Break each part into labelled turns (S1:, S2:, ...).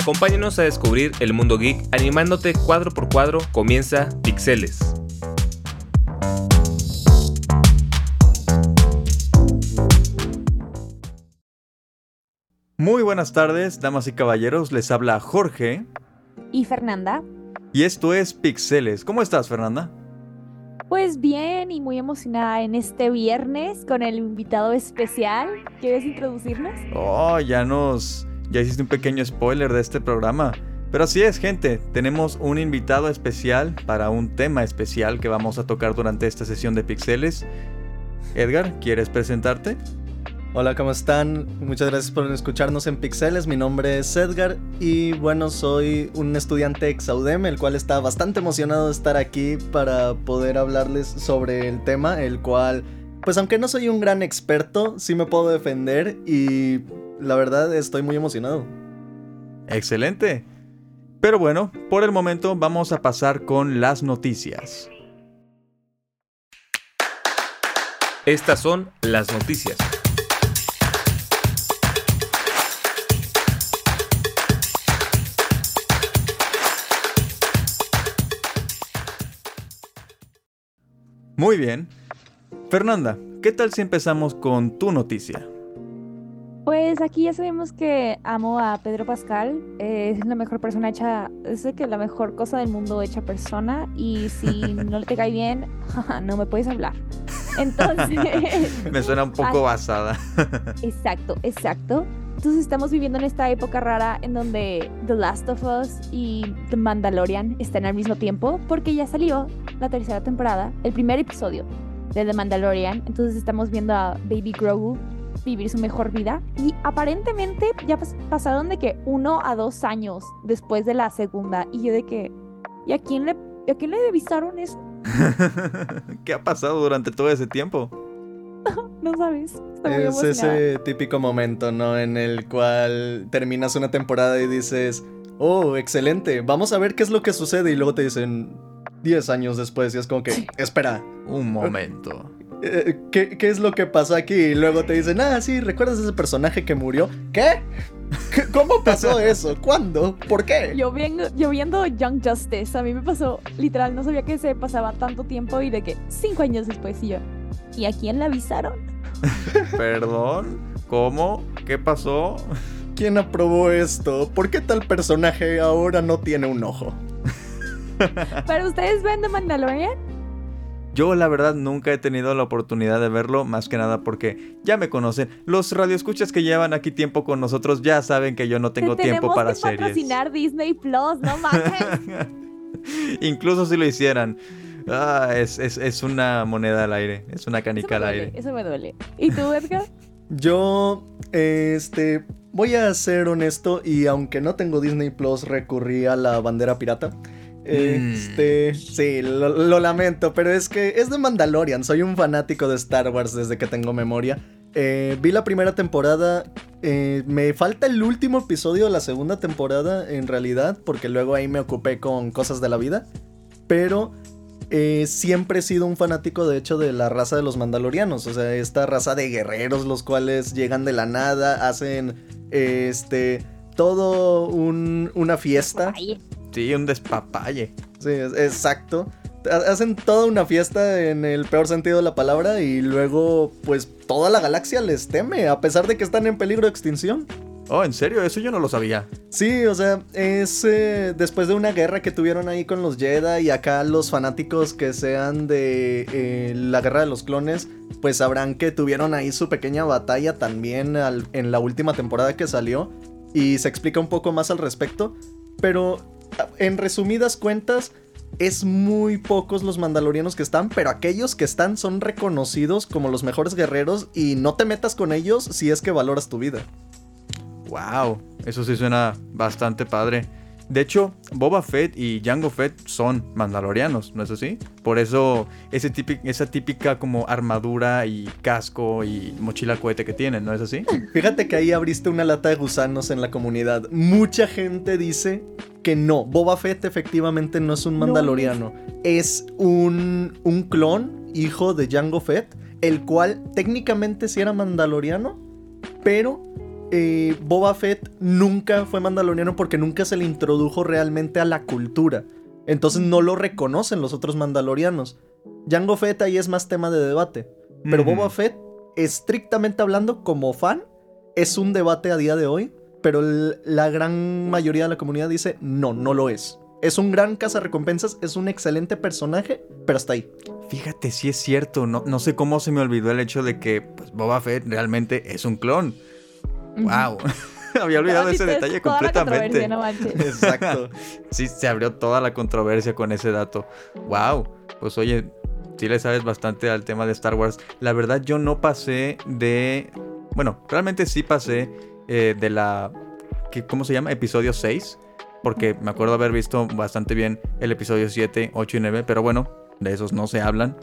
S1: Acompáñanos a descubrir el mundo geek animándote cuadro por cuadro. Comienza Pixeles.
S2: Muy buenas tardes, damas y caballeros. Les habla Jorge.
S3: Y Fernanda.
S2: Y esto es Pixeles. ¿Cómo estás, Fernanda?
S3: Pues bien y muy emocionada en este viernes con el invitado especial. ¿Quieres introducirnos?
S2: Oh, ya nos... Ya hiciste un pequeño spoiler de este programa. Pero así es, gente. Tenemos un invitado especial para un tema especial que vamos a tocar durante esta sesión de Pixeles. Edgar, ¿quieres presentarte?
S4: Hola, ¿cómo están? Muchas gracias por escucharnos en Pixeles. Mi nombre es Edgar y bueno, soy un estudiante ex Audem, el cual está bastante emocionado de estar aquí para poder hablarles sobre el tema, el cual, pues aunque no soy un gran experto, sí me puedo defender y la verdad estoy muy emocionado.
S2: Excelente. Pero bueno, por el momento vamos a pasar con las noticias.
S1: Estas son las noticias.
S2: Muy bien. Fernanda, ¿qué tal si empezamos con tu noticia?
S3: Pues aquí ya sabemos que amo a Pedro Pascal. eh, es la mejor persona hecha, es que la mejor cosa del mundo hecha persona. Y si no te cae bien, no me puedes hablar. Entonces.
S2: Me suena un poco basada.
S3: Exacto, exacto. Entonces estamos viviendo en esta época rara en donde The Last of Us y The Mandalorian están al mismo tiempo porque ya salió la tercera temporada, el primer episodio de The Mandalorian. Entonces estamos viendo a Baby Grogu vivir su mejor vida y aparentemente ya pas- pasaron de que uno a dos años después de la segunda y yo de que ¿y a quién le a quién le avisaron eso?
S2: ¿Qué ha pasado durante todo ese tiempo?
S3: No sabes.
S4: Es ese típico momento, ¿no? En el cual terminas una temporada y dices, oh, excelente, vamos a ver qué es lo que sucede y luego te dicen 10 años después y es como que, espera,
S2: Un momento.
S4: Eh, ¿qué, qué es lo que pasó aquí? Y luego te dicen, ah, sí, ¿recuerdas ese personaje que murió? ¿Qué? ¿Qué- ¿Cómo pasó eso? ¿Cuándo? ¿Por qué?
S3: Yo viendo, yo viendo Young Justice, a mí me pasó, literal, no sabía que se pasaba tanto tiempo y de que cinco años después y yo. ¿Y a quién le avisaron?
S2: ¿Perdón? ¿Cómo? ¿Qué pasó?
S4: ¿Quién aprobó esto? ¿Por qué tal personaje ahora no tiene un ojo?
S3: ¿Pero ustedes ven The Mandalorian?
S2: Yo la verdad nunca he tenido la oportunidad de verlo, más que nada porque ya me conocen. Los radioescuchas que llevan aquí tiempo con nosotros ya saben que yo no tengo
S3: Te
S2: tiempo
S3: tenemos
S2: para
S3: que
S2: series.
S3: patrocinar Disney Plus, no mames.
S2: Incluso si lo hicieran. Ah, es, es- es una moneda al aire, es una canica al
S3: duele,
S2: aire.
S3: eso me duele. ¿Y tú, Edgar?
S4: Yo, este, voy a ser honesto y aunque no tengo Disney Plus, recurrí a la bandera pirata. Este, sí, lo, lo lamento, pero es que es de Mandalorian. Soy un fanático de Star Wars desde que tengo memoria. Eh, vi la primera temporada. eh, me falta el último episodio de la segunda temporada, en realidad, porque luego ahí me ocupé con cosas de la vida. Pero eh, siempre he sido un fanático, de hecho, de la raza de los mandalorianos. O sea, esta raza de guerreros, los cuales llegan de la nada, hacen este todo un- una fiesta.
S3: Ay,
S2: Sí, un despapalle.
S4: Sí, es- exacto. Ha- Hacen toda una fiesta en el peor sentido de la palabra y luego, pues, toda la galaxia les teme, a pesar de que están en peligro de extinción.
S2: Oh, ¿en serio? Eso yo no lo sabía.
S4: Sí, o sea, es eh, después de una guerra que tuvieron ahí con los Jedi y acá los fanáticos que sean de eh, la guerra de los clones, pues sabrán que tuvieron ahí su pequeña batalla también al- en la última temporada que salió y se explica un poco más al respecto, pero en resumidas cuentas es muy pocos los mandalorianos que están, pero aquellos que están son reconocidos como los mejores guerreros y no te metas con ellos si es que valoras tu vida.
S2: Wow, eso sí suena bastante padre. De hecho, Boba Fett y Jango Fett son mandalorianos, ¿no es así? Por eso ese esa típica como armadura y casco y mochila cohete que tienen, ¿no es así?
S4: Fíjate que ahí abriste una lata de gusanos en la comunidad. Mucha gente dice que no, Boba Fett efectivamente no es un
S3: No
S4: mandaloriano. Es un, un clon, hijo de Jango Fett, el cual técnicamente sí era mandaloriano, pero eh, Boba Fett nunca fue mandaloriano porque nunca se le introdujo realmente a la cultura. Entonces no lo reconocen los otros mandalorianos. Jango Fett ahí es más tema de debate. Pero. Boba Fett, estrictamente hablando, como fan, es un debate a día de hoy. Pero la gran mayoría de la comunidad dice no, no lo es. Es un gran cazarrecompensas, es un excelente personaje, pero hasta ahí.
S2: Fíjate, sí es cierto. No, no sé cómo se me olvidó el hecho de que pues, Boba Fett realmente es un clon. ¡Wow! Había olvidado ese detalle completamente.
S3: no.
S4: Exacto.
S2: Sí, se abrió toda la controversia con ese dato. ¡Wow! Pues oye, sí le sabes bastante al tema de Star Wars. La verdad, yo no pasé de. Bueno, realmente sí pasé eh, de la. ¿qué- ¿Cómo se llama? Episodio 6. Porque me acuerdo haber visto bastante bien el episodio 7, 8 y 9. Pero bueno, de esos no se hablan.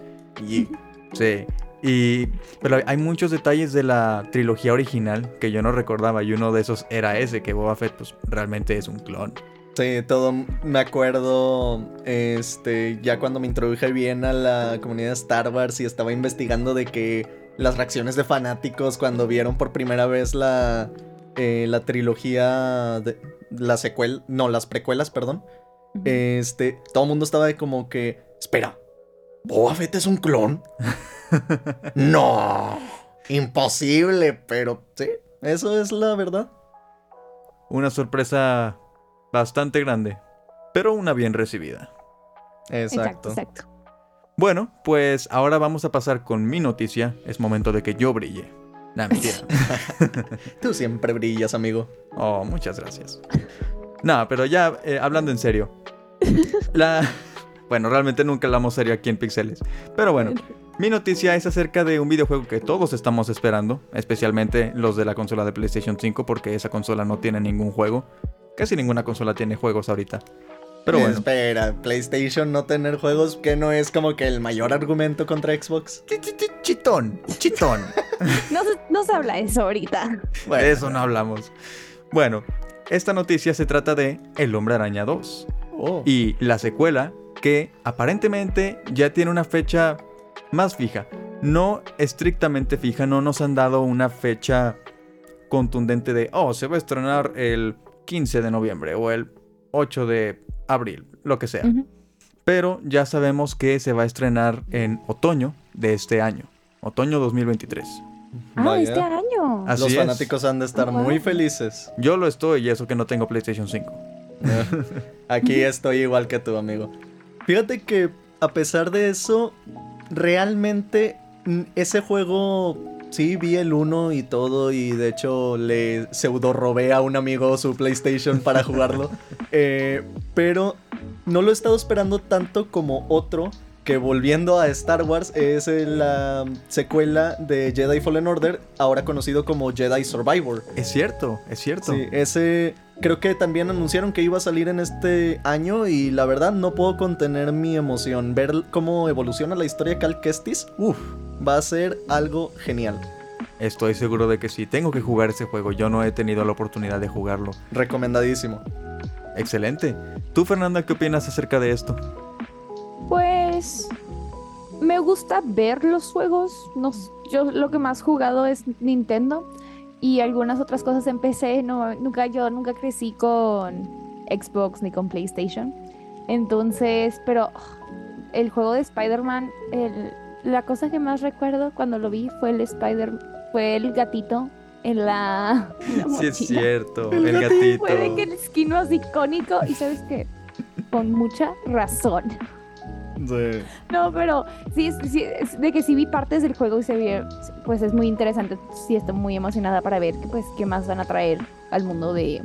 S2: Y. Sí. Y. Pero hay muchos detalles de la trilogía original que yo no recordaba. Y uno de esos era ese, que Boba Fett, pues realmente es un clon.
S4: Sí, todo me acuerdo, este, ya cuando me introduje bien a la comunidad de Star Wars y estaba investigando de que las reacciones de fanáticos cuando vieron por primera vez la, eh, la trilogía, de, la secuela, no, las precuelas, perdón, este, todo el mundo estaba de como que, espera, ¿Boba Fett es un clon? no, imposible, pero sí, eso es la verdad.
S2: Una sorpresa bastante grande, pero una bien recibida.
S4: Exacto.
S3: Exacto, exacto.
S2: Bueno, pues ahora vamos a pasar con mi noticia. Es momento de que yo brille. Nah, mentira.
S4: Tú siempre brillas, amigo.
S2: Oh, muchas gracias. No, pero ya eh, hablando en serio. La... Bueno, realmente nunca hablamos serio aquí en Pixeles. Pero bueno, mi noticia es acerca de un videojuego que todos estamos esperando, especialmente los de la consola de PlayStation 5, porque esa consola no tiene ningún juego. Casi ninguna consola tiene juegos ahorita. Pero bueno.
S4: Espera, PlayStation no tener juegos, que no es como que el mayor argumento contra Xbox.
S2: Ch- ch- ch- Chitón, chitón.
S3: No se, no se habla eso ahorita.
S2: De eso no hablamos. Bueno, esta noticia se trata de El Hombre Araña 2
S4: Oh.
S2: y la secuela que aparentemente ya tiene una fecha más fija. No estrictamente fija, no nos han dado una fecha contundente de, oh, se va a estrenar el 15 de noviembre o el 8 de abril, lo que sea. Pero ya sabemos que se va a estrenar en otoño de este año, otoño 2023.
S3: Ah,
S4: Vaya.
S3: este año.
S2: Así
S4: Los
S2: es.
S4: fanáticos han de estar
S3: Oh,
S4: muy felices.
S2: Yo lo estoy y eso que no tengo PlayStation 5.
S4: Aquí estoy igual que tú, amigo. Fíjate que a pesar de eso, realmente mm, ese juego sí vi el 1 y todo y de hecho le pseudo robé a un amigo su PlayStation para jugarlo. Eh, pero no lo he estado esperando tanto como otro que volviendo a Star Wars es la secuela de Jedi Fallen Order, ahora conocido como Jedi Survivor.
S2: Es cierto, es cierto.
S4: Sí, ese creo que también anunciaron que iba a salir en este año y la verdad no puedo contener mi emoción. Ver cómo evoluciona la historia de Cal Kestis, uff, va a ser algo genial.
S2: Estoy seguro de que sí. Tengo que jugar ese juego. Yo no he tenido la oportunidad de jugarlo.
S4: Recomendadísimo.
S2: Excelente. ¿Tú, Fernanda, qué opinas acerca de esto?
S3: Pues me gusta ver los juegos. No, yo lo que más jugado es Nintendo y algunas otras cosas en PC. No, nunca yo nunca crecí con Xbox ni con PlayStation. Entonces, pero oh, el juego de Spider-Man, el- la cosa que más recuerdo cuando lo vi fue el Spider, fue el gatito en la, en la
S2: Sí, es cierto.
S4: El
S2: El
S4: gatito.
S2: gatito.
S3: Fue de que el skin más icónico y sabes que con mucha razón. No, pero sí, es- sí, es de que sí vi partes del juego y se ve, pues es muy interesante. Sí estoy muy emocionada para ver que, pues, qué más van a traer al mundo de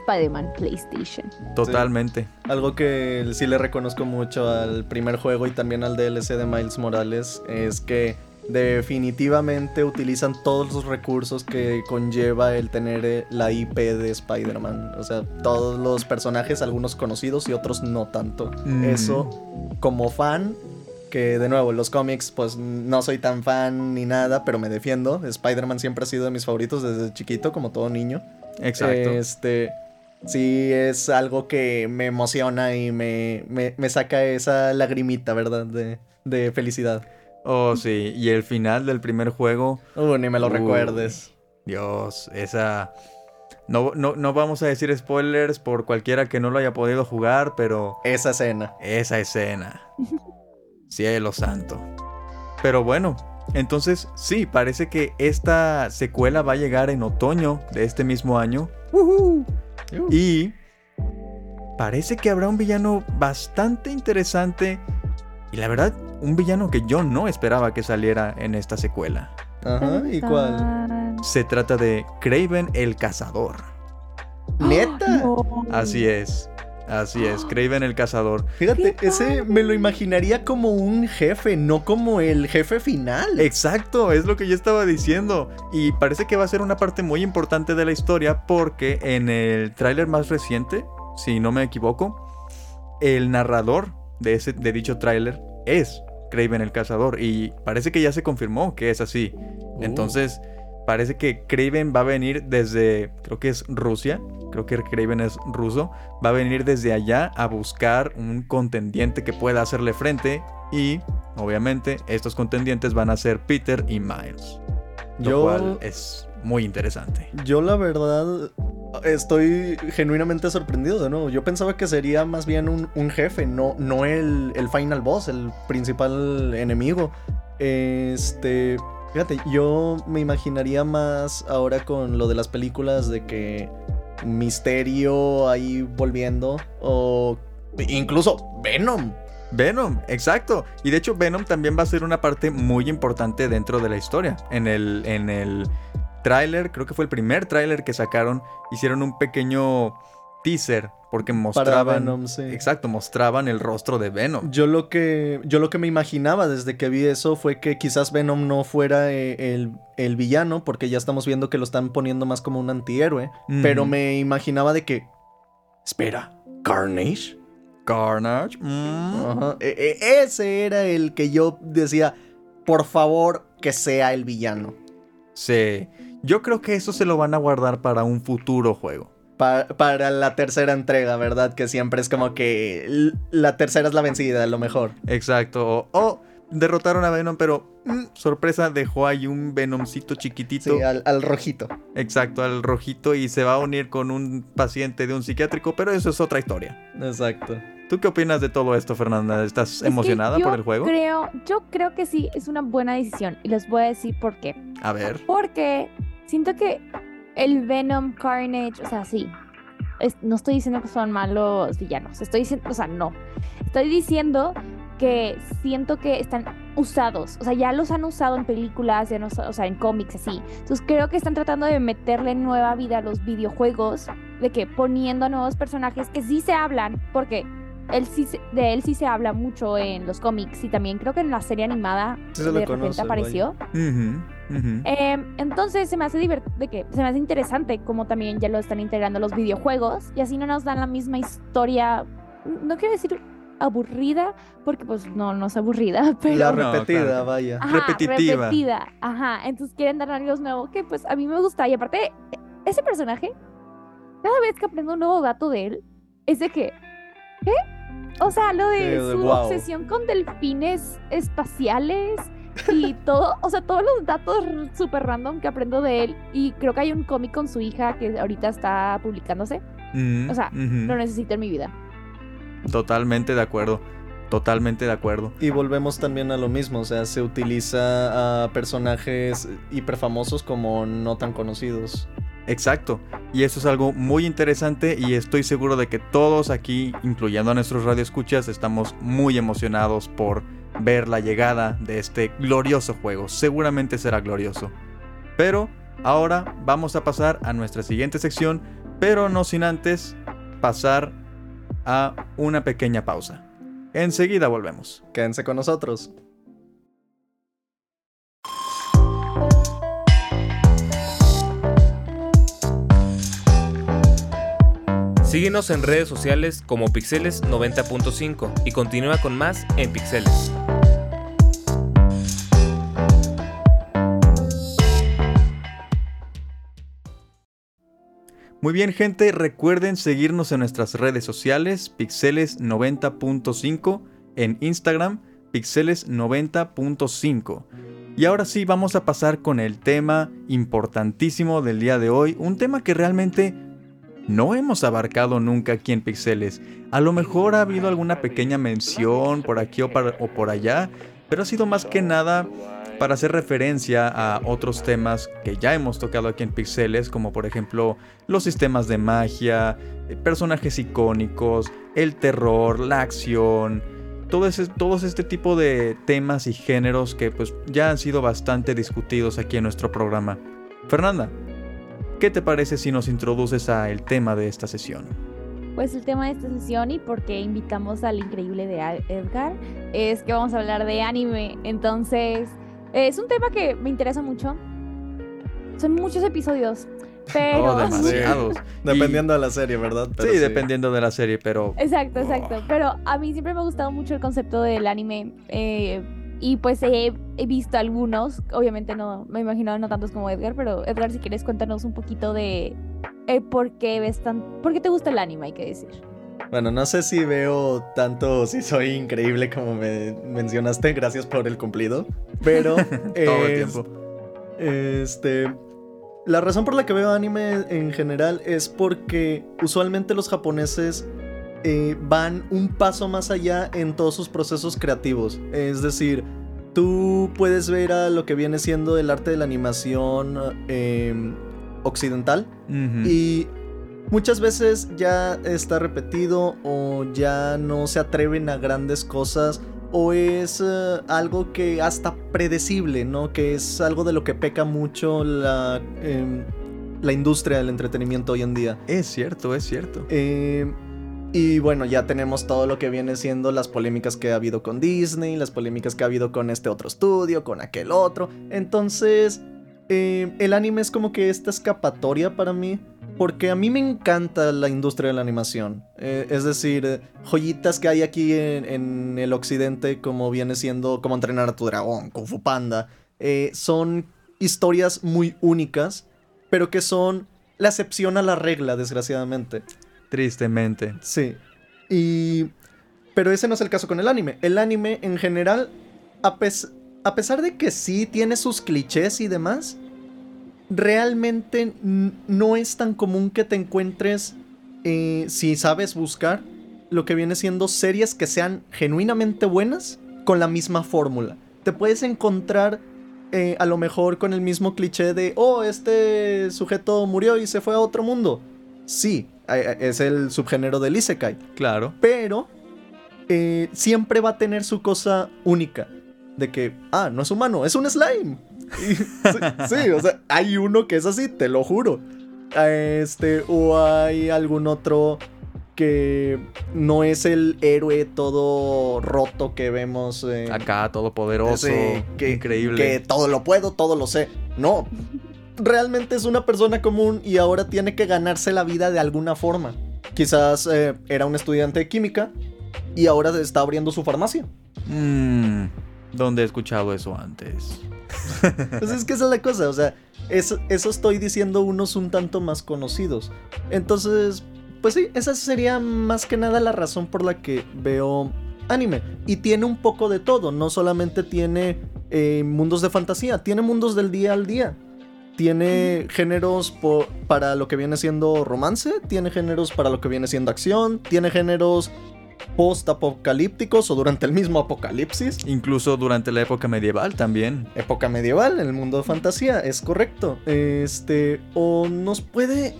S3: Spider-Man PlayStation.
S2: Totalmente.
S4: Algo que sí le reconozco mucho al primer juego y también al DLC de Miles Morales es que definitivamente utilizan todos los recursos que conlleva el tener la IP de Spider-Man. O sea, todos los personajes, algunos conocidos y otros no tanto.
S2: Mm.
S4: Eso, como fan, que de nuevo, los cómics, pues no soy tan fan ni nada, pero me defiendo. Spider-Man siempre ha sido de mis favoritos desde chiquito, como todo niño.
S2: Exacto.
S4: Este, sí es algo que me emociona y me, me, me saca esa lagrimita, ¿verdad? De, de felicidad.
S2: Oh, sí. Y el final del primer juego.
S4: Uh, ni me lo
S2: Uy.
S4: recuerdes.
S2: Dios, esa... No, no, no vamos a decir spoilers por cualquiera que no lo haya podido jugar, pero
S4: Esa escena.
S2: esa escena. Cielo santo. Pero bueno, entonces sí, parece que esta secuela va a llegar en otoño de este mismo año. Y parece que habrá un villano bastante interesante. Y la verdad, un villano que yo no esperaba que saliera en esta secuela.
S4: Ajá, ¿y cuál?
S2: Se trata de Craven el Cazador.
S4: ¿Neta?
S3: No.
S2: Así es. Así es, Craven el Cazador.
S4: Fíjate,
S3: ¡Qué
S4: ese me lo imaginaría como un jefe, no como el jefe final.
S2: Exacto, es lo que yo estaba diciendo. Y parece que va a ser una parte muy importante de la historia porque en el tráiler más reciente, si no me equivoco, el narrador de, ese, de dicho tráiler es Craven el Cazador. Y parece que ya se confirmó que es así. Entonces, parece que Craven va a venir desde, creo que es Rusia, creo que Craven es ruso, va a venir desde allá a buscar un contendiente que pueda hacerle frente y, obviamente, estos contendientes van a ser Peter y Miles. Lo
S4: Yo-
S2: cual es muy interesante.
S4: Yo la verdad estoy genuinamente sorprendido de nuevo. Yo pensaba que sería más bien un, un jefe, no, no el, el final boss, el principal enemigo. Este, fíjate, yo me imaginaría más ahora con lo de las películas de que Misterio ahí volviendo o incluso Venom.
S2: Venom, exacto. Y de hecho Venom también va a ser una parte muy importante dentro de la historia. En el, en el tráiler, creo que fue el primer tráiler que sacaron, hicieron un pequeño teaser porque
S4: Para
S2: mostraban...
S4: Venom, sí.
S2: Exacto, mostraban el rostro de Venom.
S4: Yo lo que yo lo que me imaginaba desde que vi eso fue que quizás Venom no fuera eh, el, el villano, porque ya estamos viendo que lo están poniendo más como un antihéroe. Pero me imaginaba de que. Espera, ¿Carnage?
S2: Carnage. mm.
S4: E- e- ese era el que yo decía. Por favor, que sea el villano.
S2: Sí. Yo creo que eso se lo van a guardar para un futuro juego.
S4: Pa- para la tercera entrega, ¿verdad? Que siempre es como que la tercera es la vencida, a lo mejor.
S2: Exacto. O, derrotaron a Venom, pero mm, sorpresa, dejó ahí un Venomcito chiquitito.
S4: Sí, al, al rojito.
S2: Exacto, al rojito y se va a unir con un paciente de un psiquiátrico, pero eso es otra historia.
S4: Exacto.
S2: ¿Tú qué opinas de todo esto, Fernanda? ¿Estás
S3: Es
S2: emocionada por el juego?
S3: Creo, yo creo que sí, es una buena decisión. Y les voy a decir por qué.
S2: A ver.
S3: Porque siento que el Venom Carnage, o sea, sí. es- no estoy diciendo que son malos villanos. Estoy diciendo, o sea, no. Estoy diciendo que siento que están usados. O sea, ya los han usado en películas, ya no, o sea, en cómics, así. Entonces creo que están tratando de meterle nueva vida a los videojuegos. De que poniendo nuevos personajes que sí se hablan. Porque él sí se- de él sí se habla mucho en los cómics. Y también creo que en la serie animada
S4: Sí se lo
S3: de repente
S4: conoce,
S3: apareció. Em, entonces se me hace divert- de que se me hace interesante como también ya lo están integrando los videojuegos y así no nos dan la misma historia, no quiero decir aburrida, porque pues no, no es aburrida, pero
S4: La
S2: No,
S4: repetida,
S2: claro.
S4: vaya.
S3: Ajá,
S2: repetitiva.
S3: repetida, ajá, entonces quieren dar algo nuevo que pues a mí me gusta y aparte ese personaje cada vez que aprendo un nuevo dato de él es de que ¿qué? O sea, lo de
S4: Sí,
S3: su
S4: wow.
S3: obsesión con delfines espaciales y todo, o sea, todos los datos súper random que aprendo de él. Y creo que hay un cómic con su hija que ahorita está publicándose.
S2: Ujú,
S3: o sea,
S2: ujú.
S3: Lo necesito en mi vida.
S2: Totalmente de acuerdo. Totalmente de acuerdo.
S4: Y volvemos también a lo mismo, o sea, se utiliza a personajes hiperfamosos como no tan conocidos.
S2: Exacto. Y eso es algo muy interesante y estoy seguro de que todos aquí, incluyendo a nuestros radioescuchas, estamos muy emocionados por ver la llegada de este glorioso juego. Seguramente será glorioso. Pero ahora vamos a pasar a nuestra siguiente sección, pero no sin antes pasar a una pequeña pausa. Enseguida volvemos.
S4: Quédense con nosotros.
S1: Síguenos en redes sociales como Pixeles 90.5 y continúa con más en Pixeles.
S2: Muy bien, gente, recuerden seguirnos en nuestras redes sociales, Pixeles90.5, en Instagram, Pixeles90.5. Y ahora sí, vamos a pasar con el tema importantísimo del día de hoy, un tema que realmente no hemos abarcado nunca aquí en Pixeles. A lo mejor ha habido alguna pequeña mención por aquí o, por allá, pero ha sido más que nada para hacer referencia a otros temas que ya hemos tocado aquí en Pixeles, como por ejemplo los sistemas de magia, eh, personajes icónicos, el terror, la acción, todo este tipo de temas y géneros que pues ya han sido bastante discutidos aquí en nuestro programa. Fernanda, ¿qué te parece si nos introduces a el tema de esta sesión?
S3: Pues el tema de esta sesión y por qué invitamos al increíble de Edgar es que vamos a hablar de anime. Entonces, es un tema que me interesa mucho. Son muchos episodios, pero...
S2: Oh, demasiados.
S4: Dependiendo de la serie, ¿verdad?
S2: sí, dependiendo de la serie, pero...
S3: Exacto, exacto. Pero a mí siempre me ha gustado mucho el concepto del anime. Eh, y pues he, visto algunos, obviamente no, me imagino no tantos como Edgar, pero Edgar, si quieres cuéntanos un poquito de eh, por qué ves tan... ¿Por qué te gusta el anime, hay que decir?
S4: Bueno, no sé si veo tanto, si soy increíble como me mencionaste, gracias por el cumplido, pero...
S2: Todo el tiempo.
S4: Este... La razón por la que veo anime en general es porque usualmente los japoneses eh, van un paso más allá en todos sus procesos creativos. Es decir, tú puedes ver a lo que viene siendo el arte de la animación em, occidental y muchas veces ya está repetido o ya no se atreven a grandes cosas o es eh, algo que hasta predecible, ¿no? Que es algo de lo que peca mucho la, em, la industria del entretenimiento hoy en día.
S2: Es cierto, es cierto.
S4: Eh, y bueno, ya tenemos todo lo que viene siendo las polémicas que ha habido con Disney, las polémicas que ha habido con este otro estudio, con aquel otro. Entonces, eh, el anime es como que esta escapatoria para mí porque a mí me encanta la industria de la animación. Eh, es decir, joyitas que hay aquí en, el occidente, como viene siendo Como entrenar a tu dragón, Kung Fu Panda, eh, son historias muy únicas, pero que son la excepción a la regla, desgraciadamente.
S2: Tristemente.
S4: Sí. Y... Pero ese no es el caso con el anime. El anime en general, a, pesar de que sí tiene sus clichés y demás, realmente no es tan común que te encuentres, eh, si sabes buscar, lo que viene siendo series que sean genuinamente buenas con la misma fórmula. Te puedes encontrar eh, a lo mejor con el mismo cliché de, oh, este sujeto murió y se fue a otro mundo. Sí, es el subgénero del Isekai.
S2: Claro.
S4: Pero eh, siempre va a tener su cosa única. De que, ah, no es humano, es un slime sí, o sea, hay uno que es así, te lo juro. Este, o hay algún otro que no es el héroe todo roto que vemos.
S2: Acá, todopoderoso. que, increíble.
S4: Que todo lo puedo, todo lo sé. No. Realmente es una persona común y ahora tiene que ganarse la vida de alguna forma. Quizás eh, era un estudiante de química y ahora está abriendo su farmacia.
S2: Mmm. ¿Dónde he escuchado eso antes?
S4: pues es que esa es la cosa, o sea, eso, eso estoy diciendo unos un tanto más conocidos. Entonces, pues sí, esa sería más que nada la razón por la que veo anime. Y tiene un poco de todo, no solamente tiene eh, mundos de fantasía, tiene mundos del día al día. Tiene géneros para lo que viene siendo romance, tiene géneros para lo que viene siendo acción, tiene géneros post-apocalípticos o durante el mismo apocalipsis.
S2: Incluso durante la época medieval también.
S4: Época medieval, en el mundo de fantasía, es correcto. Este, o nos puede...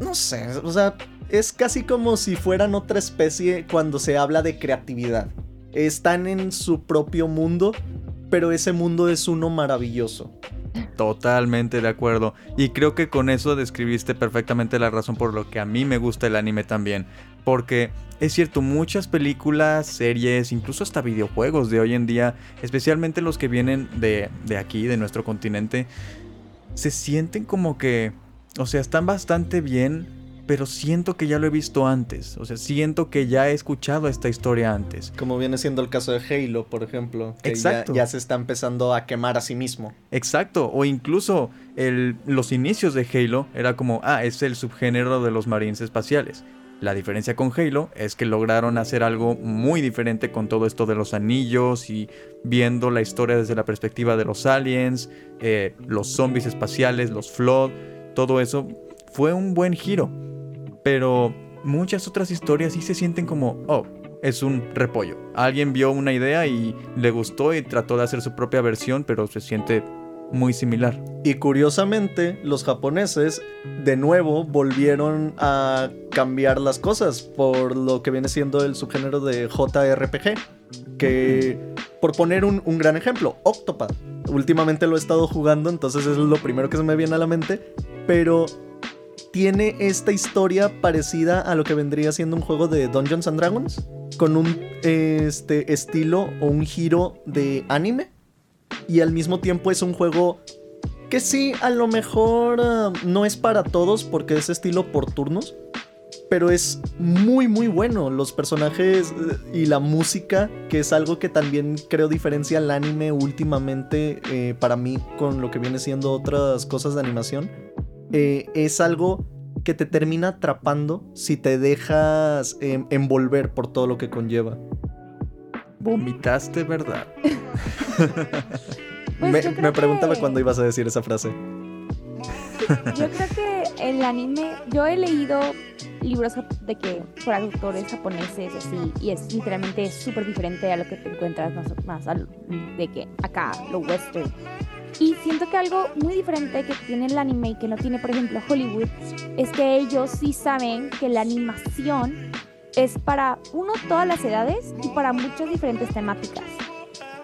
S4: No sé, o sea, es casi como si fueran otra especie cuando se habla de creatividad. Están en su propio mundo, pero ese mundo es uno maravilloso.
S2: Totalmente de acuerdo. Y creo que con eso describiste perfectamente la razón por lo que a mí me gusta el anime también. Porque es cierto, muchas películas, series, incluso hasta videojuegos de hoy en día, especialmente los que vienen de, de aquí, de nuestro continente, se sienten como que, o sea, están bastante bien, pero siento que ya lo he visto antes. O sea, siento que ya he escuchado esta historia antes.
S4: Como viene siendo el caso de Halo, por ejemplo. Que Exacto. Ya, se está empezando a quemar a sí mismo.
S2: Exacto. O incluso el, los inicios de Halo era como, ah, es el subgénero de los marines espaciales. La diferencia con Halo es que lograron hacer algo muy diferente con todo esto de los anillos y viendo la historia desde la perspectiva de los aliens, eh, los zombies espaciales, los flood, todo eso fue un buen giro. Pero muchas otras historias sí se sienten como, oh, es un repollo. Alguien vio una idea y le gustó y trató de hacer su propia versión, pero se siente muy similar.
S4: Y curiosamente, los japoneses de nuevo volvieron a cambiar las cosas por lo que viene siendo el subgénero de JRPG. Que, por poner un, un gran ejemplo, Octopath. Últimamente lo he estado jugando, entonces es lo primero que se me viene a la mente. Pero tiene esta historia parecida a lo que vendría siendo un juego de Dungeons and Dragons, con un este, estilo o un giro de anime. Y al mismo tiempo es un juego que sí, a lo mejor uh, no es para todos porque es estilo por turnos. Pero es muy muy bueno. Los personajes uh, y la música, que es algo que también creo diferencia al anime últimamente eh, para mí con lo que viene siendo otras cosas de animación. Eh, es algo que te termina atrapando si te dejas eh, envolver por todo lo que conlleva.
S2: Vomitaste, ¿verdad?
S3: Pues
S4: me me preguntaba
S3: que-
S4: cuándo ibas a decir esa frase.
S3: Yo creo que el anime, yo he leído libros de que por autores japoneses y así, y es literalmente súper diferente a lo que te encuentras más, más al- de que acá, lo western. Y siento que algo muy diferente que tiene el anime y que no tiene, por ejemplo, Hollywood, es que ellos sí saben que la animación es para, uno, todas las edades y para muchas diferentes temáticas.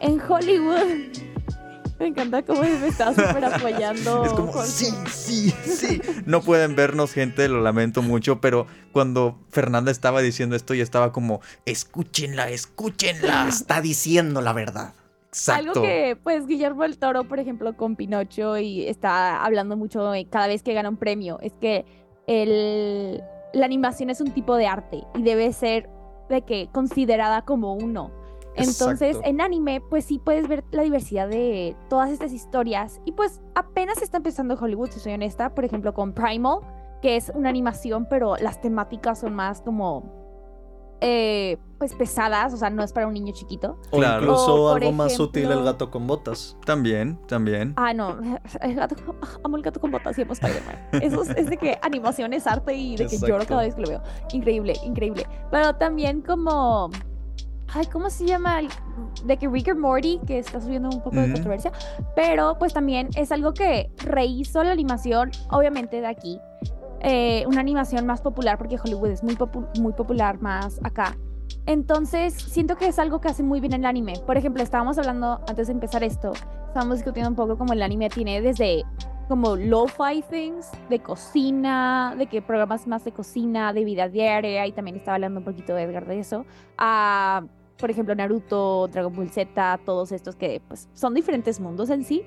S3: En Hollywood, me encanta cómo me está súper apoyando.
S2: Es como,
S3: Jorge.
S2: sí, sí, sí. No pueden vernos, gente, lo lamento mucho, pero cuando Fernanda estaba diciendo esto, ya estaba como, escúchenla, escúchenla.
S4: Está diciendo la verdad.
S2: Exacto.
S3: Algo que, pues, Guillermo el Toro, por ejemplo, con Pinocho y está hablando mucho eh, cada vez que gana un premio, es que el, la animación es un tipo de arte y debe ser de que considerada como uno. Entonces,
S4: Exacto.
S3: en anime, pues sí puedes ver la diversidad de todas estas historias. Y pues apenas está empezando Hollywood, si soy honesta, por ejemplo, con Primal, que es una animación, pero las temáticas son más como, eh, pues pesadas, o sea, no es para un niño chiquito.
S4: O
S2: Claro.
S4: incluso
S3: O,
S4: algo más sutil, el
S3: ejemplo-
S4: gato con botas.
S2: También, también.
S3: Ah, no, el gato, amo el gato con botas y amo Spider-Man. Eso es, es de que animación es arte y de que lloro
S4: Exacto.
S3: cada vez que lo veo. Increíble, increíble. Pero también como... Ay, ¿cómo se llama? El- De que Rick and Morty, que está subiendo un poco de controversia, pero pues también es algo que rehizo la animación, obviamente de aquí. Eh, una animación más popular, porque Hollywood es muy, popu- muy popular más acá. Entonces, siento que es algo que hace muy bien el anime. Por ejemplo, estábamos hablando, antes de empezar esto, estábamos discutiendo un poco como el anime tiene desde como lo-fi things, de cocina, de que programas más de cocina, de vida diaria, y también estaba hablando un poquito de Edgar de eso, a, por ejemplo, Naruto, Dragon Ball Z, todos estos que pues son diferentes mundos en sí,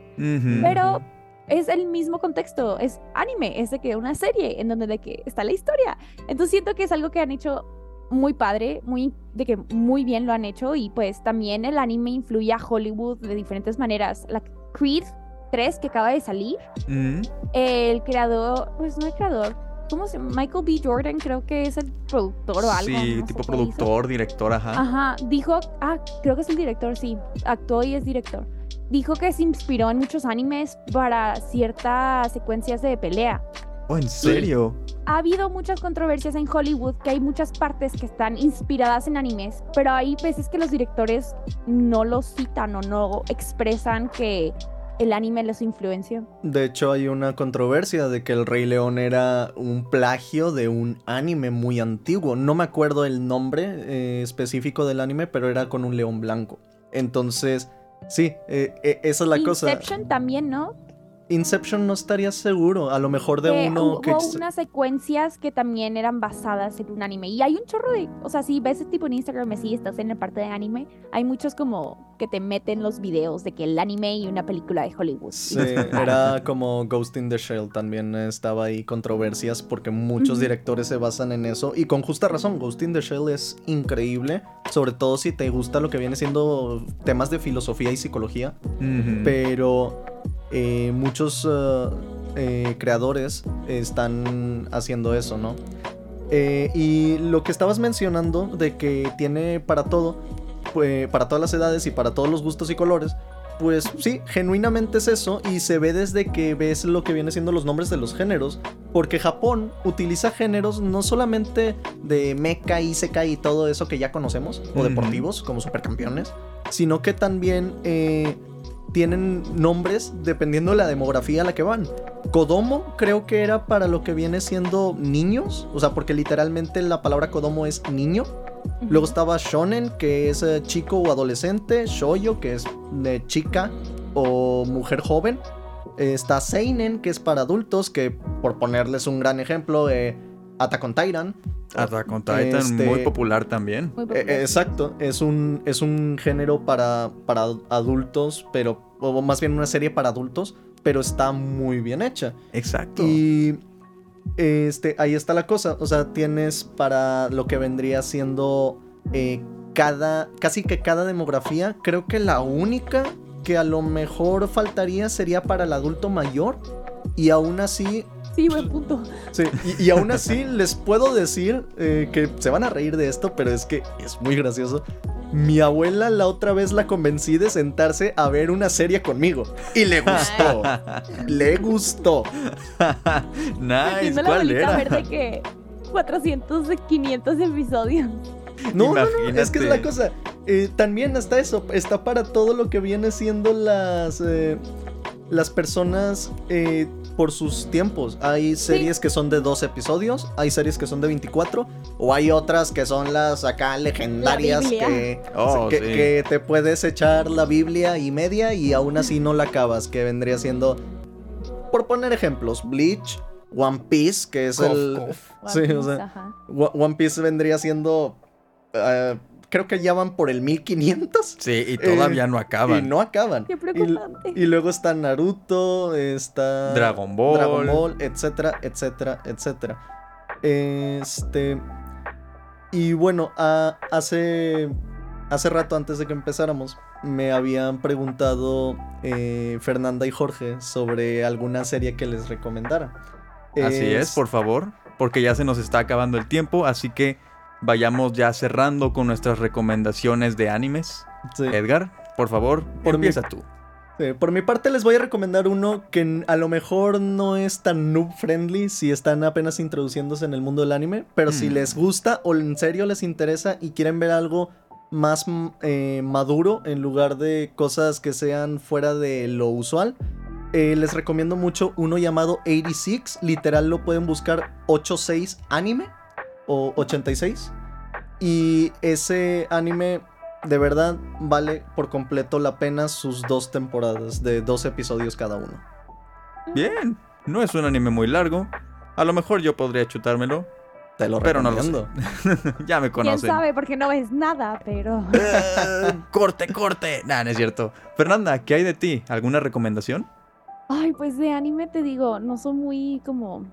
S3: pero es el mismo contexto, es anime, es de que una serie en donde de que está la historia. Entonces siento que es algo que han hecho muy padre, muy de que muy bien lo han hecho y pues también el anime influye a Hollywood de diferentes maneras. La Creed 3 que acaba de salir,
S2: Mm,
S3: el creador, pues no el creador, ¿cómo se llama? Michael B. Jordan creo que es el productor o algo.
S2: Sí,
S3: no
S2: tipo productor, director, ajá.
S3: Ajá, dijo, ah, creo que es el director, sí, actuó y es director. Dijo que se inspiró en muchos animes para ciertas secuencias de pelea.
S2: Oh, ¿en serio?
S3: Ha habido muchas controversias en Hollywood, que hay muchas partes que están inspiradas en animes, pero hay veces que los directores no los citan o no expresan que el anime los influenció.
S4: De hecho, hay una controversia de que el Rey León era un plagio de un anime muy antiguo. No me acuerdo el nombre eh, específico del anime, pero era con un león blanco. Entonces, sí, eh, eh, esa es la cosa.
S3: Inception también, ¿no?
S4: Inception no estaría seguro. A lo mejor de
S3: que
S4: uno
S3: hubo
S4: que.
S3: unas secuencias que también eran basadas en un anime. Y hay un chorro de. O sea, si ves tipo en Instagram, así estás en la parte de anime, hay muchos como que te meten los videos de que el anime y una película de Hollywood.
S4: Sí, era como Ghost in the Shell también estaba ahí controversias porque muchos directores se basan en eso y con justa razón, Ghost in the Shell es increíble, sobre todo si te gusta lo que viene siendo temas de filosofía y psicología, pero eh, muchos eh, eh, creadores están haciendo eso, ¿no? Eh, y lo que estabas mencionando de que tiene para todo, pues, para todas las edades y para todos los gustos y colores, pues sí, genuinamente es eso y se ve desde que ves lo que viene siendo los nombres de los géneros, porque Japón utiliza géneros no solamente de mecha, isekai y todo eso que ya conocemos, o deportivos como supercampeones, sino que también eh, tienen nombres dependiendo de la demografía a la que van. Kodomo creo que era para lo que viene siendo niños, o sea, porque literalmente la palabra Kodomo es niño. Luego estaba Shonen, que es eh, chico o adolescente. Shoyo, que es chica o mujer joven. Eh, está Seinen, que es para adultos, que por ponerles un gran ejemplo, eh, Attack on Titan.
S2: Attack on Titan,
S4: Este-
S2: muy popular también.
S3: Muy popular.
S4: eh, exacto, es un, es un género para, para adultos, pero, o más bien una serie para adultos, pero está muy bien hecha.
S2: Exacto.
S4: Y este, ahí está la cosa. O sea, tienes para lo que vendría siendo eh, cada. casi que cada demografía. Creo que la única que a lo mejor faltaría sería para el adulto mayor. Y aún así.
S3: Sí, buen punto.
S4: sí, y, y aún así les puedo decir eh, que se van a reír de esto, pero es que es muy gracioso. Mi abuela la otra vez la convencí de sentarse a ver una serie conmigo. Y le gustó. le gustó.
S2: nice.
S3: Haciendo la
S2: ¿Cuál
S3: bolita
S2: era?
S3: verde que 400 de 500 episodios.
S4: No, no, no, es que es la cosa. Eh, también está eso, está para todo lo que viene siendo las eh, las personas eh, por sus tiempos. Hay series que son de dos episodios, hay series que son de 24, o hay otras que son las acá legendarias que,
S2: Oh,
S4: que,
S2: sí.
S4: que te puedes echar la Biblia y media y aún así no la acabas, que vendría siendo, por poner ejemplos, Bleach, One Piece, que es
S2: Cof,
S4: el...
S2: cof.
S4: Sí, o sea, One Piece vendría siendo. eh, creo que ya van por el 1500.
S2: Sí, y todavía no
S4: Y
S2: acaban.
S4: no acaban.
S3: Qué
S4: Y,
S3: preocupante.
S4: y luego está Naruto, está.
S2: Dragon Ball.
S4: Dragon Ball, etcétera, etcétera, etcétera. Este. Y bueno, a- hace. Hace rato, antes de que empezáramos, me habían preguntado eh, Fernanda y Jorge sobre alguna serie que les recomendara.
S2: Así es, por favor, porque ya se nos está acabando el tiempo, así que vayamos ya cerrando con nuestras recomendaciones de animes.
S4: Sí.
S2: Edgar, por favor,
S4: Por
S2: empieza tú.
S4: Sí, por mi parte les voy a recomendar uno que a lo mejor no es tan noob friendly si están apenas introduciéndose en el mundo del anime, pero si
S2: Mm.
S4: les gusta o en serio les interesa y quieren ver algo más mm, eh, maduro en lugar de cosas que sean fuera de lo usual, eh, les recomiendo mucho uno llamado 86, literal lo pueden buscar 86 anime o 86 y ese anime de verdad vale por completo la pena sus dos temporadas de dos episodios cada uno.
S2: Bien, no es un anime muy largo. A lo mejor yo podría chutármelo.
S4: Te lo
S2: Pero no lo
S4: recomiendo.
S2: ya me
S3: ¿Quién
S2: conocen.
S3: sabe? Porque no ves nada, pero...
S2: Eh, corte, corte. Nah, no es cierto. Fernanda, ¿qué hay de ti? ¿Alguna recomendación?
S3: Ay, pues de anime te digo, no soy muy como...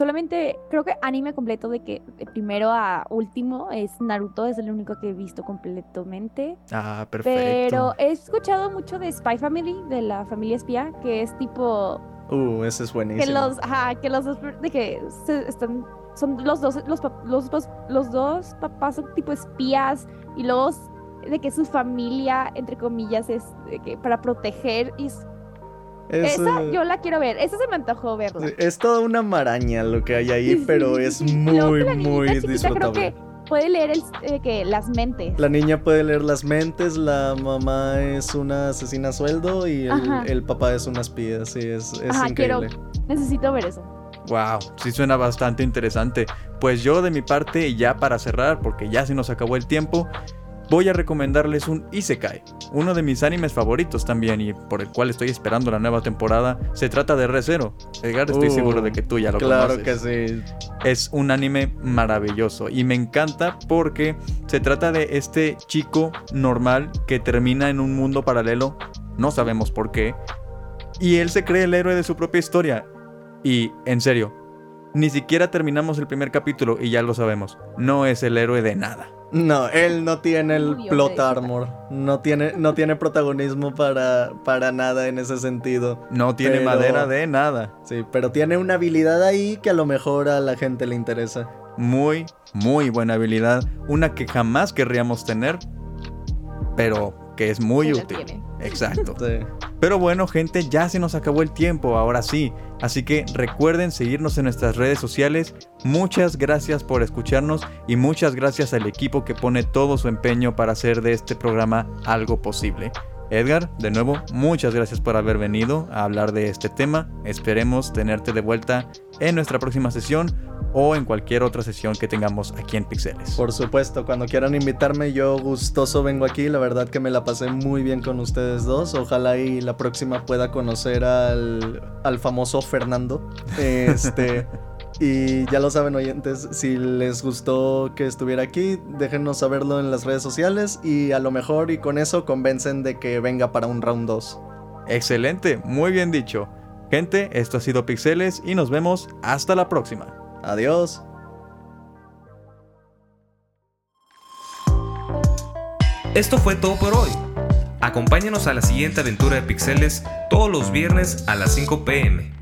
S3: Solamente creo que anime completo de que de primero a último es Naruto, es el único que he visto completamente.
S2: Ah, perfecto.
S3: Pero he escuchado mucho de Spy Family, de la familia espía, que es tipo
S4: Uh, ese es buenísimo.
S3: que los, ajá, que los dos, de que se están, son los dos, los, los, dos- los dos papás son tipo espías y luego s- de que su familia, entre comillas, es de que para proteger y
S4: Es,
S3: esa yo la quiero ver, esa se me antojó verla.
S4: es toda una maraña lo que hay ahí,
S3: Sí,
S4: pero
S3: sí,
S4: es
S3: sí,
S4: muy, muy disfrutable.
S3: Creo que puede leer el, eh, que las mentes.
S4: La niña puede leer las mentes, la mamá es una asesina a sueldo y el, papá es una espía, sí, es, es
S3: Ajá, quiero-
S4: increíble.
S3: Necesito ver eso.
S2: Wow, sí suena bastante interesante. Pues yo de mi parte, ya para cerrar, porque ya se nos acabó el tiempo, voy a recomendarles un Isekai, uno de mis animes favoritos también y por el cual estoy esperando la nueva temporada. Se trata de Re:Zero. Edgar, estoy
S4: Uh,
S2: seguro de que tú ya lo
S4: Claro
S2: conoces.
S4: que sí.
S2: Es un anime maravilloso y me encanta porque se trata de este chico normal que termina en un mundo paralelo, no sabemos por qué, y él se cree el héroe de su propia historia. Y, en serio, ni siquiera terminamos el primer capítulo y ya lo sabemos, no es el héroe de nada.
S4: No, él no tiene el
S3: Obvio,
S4: plot
S3: de-
S4: armor. No tiene, no tiene protagonismo para, para nada en ese sentido.
S2: No tiene
S4: Pero-
S2: madera de nada.
S4: Sí, pero tiene una habilidad ahí que a lo mejor a la gente le interesa.
S2: muy, muy buena habilidad. Una que jamás querríamos tener, pero que es muy útil.
S3: tiene.
S2: Exacto.
S4: Sí.
S2: Pero bueno, gente, ya se nos acabó el tiempo, ahora sí. Así que recuerden seguirnos en nuestras redes sociales. Muchas gracias por escucharnos y muchas gracias al equipo que pone todo su empeño para hacer de este programa algo posible. Edgar, de nuevo, muchas gracias por haber venido a hablar de este tema. Esperemos tenerte de vuelta en nuestra próxima sesión o en cualquier otra sesión que tengamos aquí en Pixeles.
S4: Por supuesto, cuando quieran invitarme, yo gustoso vengo aquí. La verdad que me la pasé muy bien con ustedes dos. Ojalá y la próxima pueda conocer al, al famoso Fernando. Este. Y ya lo saben, oyentes, si les gustó que estuviera aquí, déjenos saberlo en las redes sociales y a lo mejor y con eso convencen de que venga para un round 2.
S2: Excelente, muy bien dicho. Gente, esto ha sido Pixeles y nos vemos hasta la próxima.
S4: Adiós.
S1: Esto fue todo por hoy. Acompáñanos a la siguiente aventura de Pixeles todos los viernes a las 5 pm.